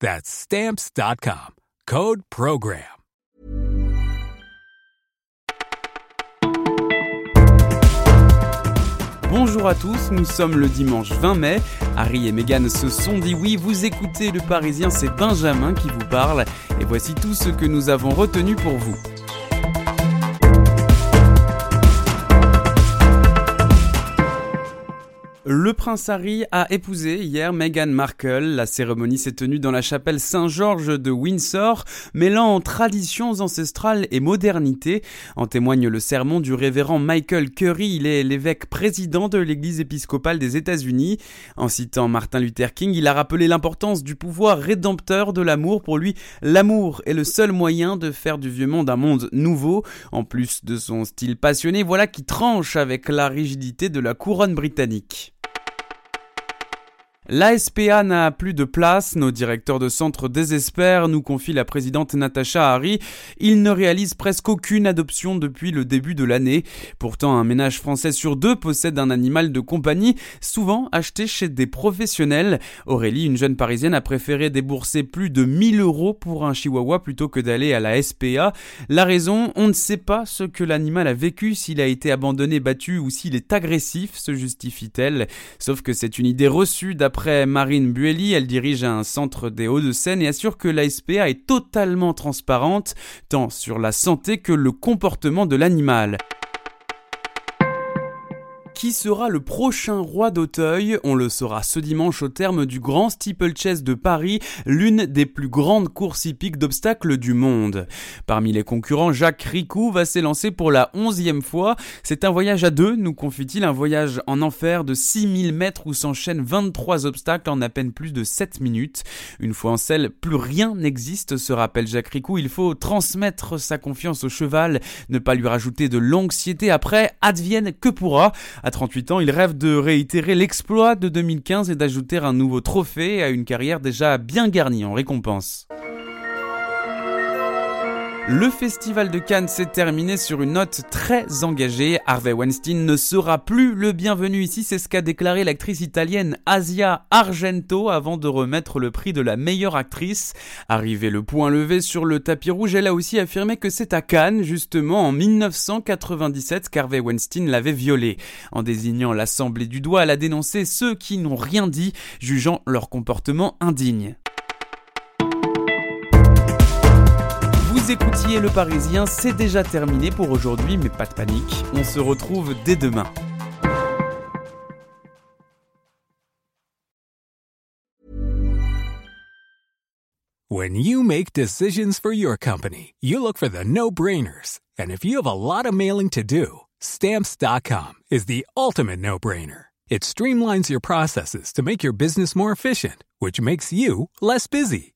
That's stamps.com. Code Program. Bonjour à tous, nous sommes le dimanche 20 mai. Harry et Meghan se sont dit oui, vous écoutez le Parisien, c'est Benjamin qui vous parle. Et voici tout ce que nous avons retenu pour vous. Le prince Harry a épousé hier Meghan Markle. La cérémonie s'est tenue dans la chapelle Saint-Georges de Windsor, mêlant traditions ancestrales et modernité. En témoigne le sermon du révérend Michael Curry. Il est l'évêque président de l'église épiscopale des États-Unis. En citant Martin Luther King, il a rappelé l'importance du pouvoir rédempteur de l'amour. Pour lui, l'amour est le seul moyen de faire du vieux monde un monde nouveau. En plus de son style passionné, voilà qui tranche avec la rigidité de la couronne britannique. La SPA n'a plus de place, nos directeurs de centre désespèrent, nous confie la présidente Natacha Harry. Ils ne réalisent presque aucune adoption depuis le début de l'année. Pourtant, un ménage français sur deux possède un animal de compagnie, souvent acheté chez des professionnels. Aurélie, une jeune parisienne, a préféré débourser plus de 1000 euros pour un chihuahua plutôt que d'aller à la SPA. La raison, on ne sait pas ce que l'animal a vécu, s'il a été abandonné, battu ou s'il est agressif, se justifie-t-elle. Sauf que c'est une idée reçue après Marine Buelli, elle dirige un centre des Hauts-de-Seine et assure que la SPA est totalement transparente, tant sur la santé que le comportement de l'animal. Qui sera le prochain roi d'Auteuil On le saura ce dimanche au terme du Grand Steeplechase de Paris, l'une des plus grandes courses hippiques d'obstacles du monde. Parmi les concurrents, Jacques Ricou va s'élancer pour la onzième fois. C'est un voyage à deux, nous confie-t-il, un voyage en enfer de 6000 mètres où s'enchaînent 23 obstacles en à peine plus de 7 minutes. Une fois en selle, plus rien n'existe, se rappelle Jacques Ricou. Il faut transmettre sa confiance au cheval, ne pas lui rajouter de l'anxiété après, advienne que pourra. À 38 ans, il rêve de réitérer l'exploit de 2015 et d'ajouter un nouveau trophée à une carrière déjà bien garnie en récompense. Le festival de Cannes s'est terminé sur une note très engagée. Harvey Weinstein ne sera plus le bienvenu ici, c'est ce qu'a déclaré l'actrice italienne Asia Argento avant de remettre le prix de la meilleure actrice. Arrivé le point levé sur le tapis rouge, elle a aussi affirmé que c'est à Cannes, justement en 1997, qu'Harvey Weinstein l'avait violée. En désignant l'Assemblée du doigt, elle a dénoncé ceux qui n'ont rien dit, jugeant leur comportement indigne. Vous écoutiez Le Parisien, c'est déjà terminé pour aujourd'hui, mais pas de panique, on se retrouve dès demain. When you make decisions for your company, you look for the no-brainers. And if you have a lot of mailing to do, stamps.com is the ultimate no-brainer. It streamlines your processes to make your business more efficient, which makes you less busy.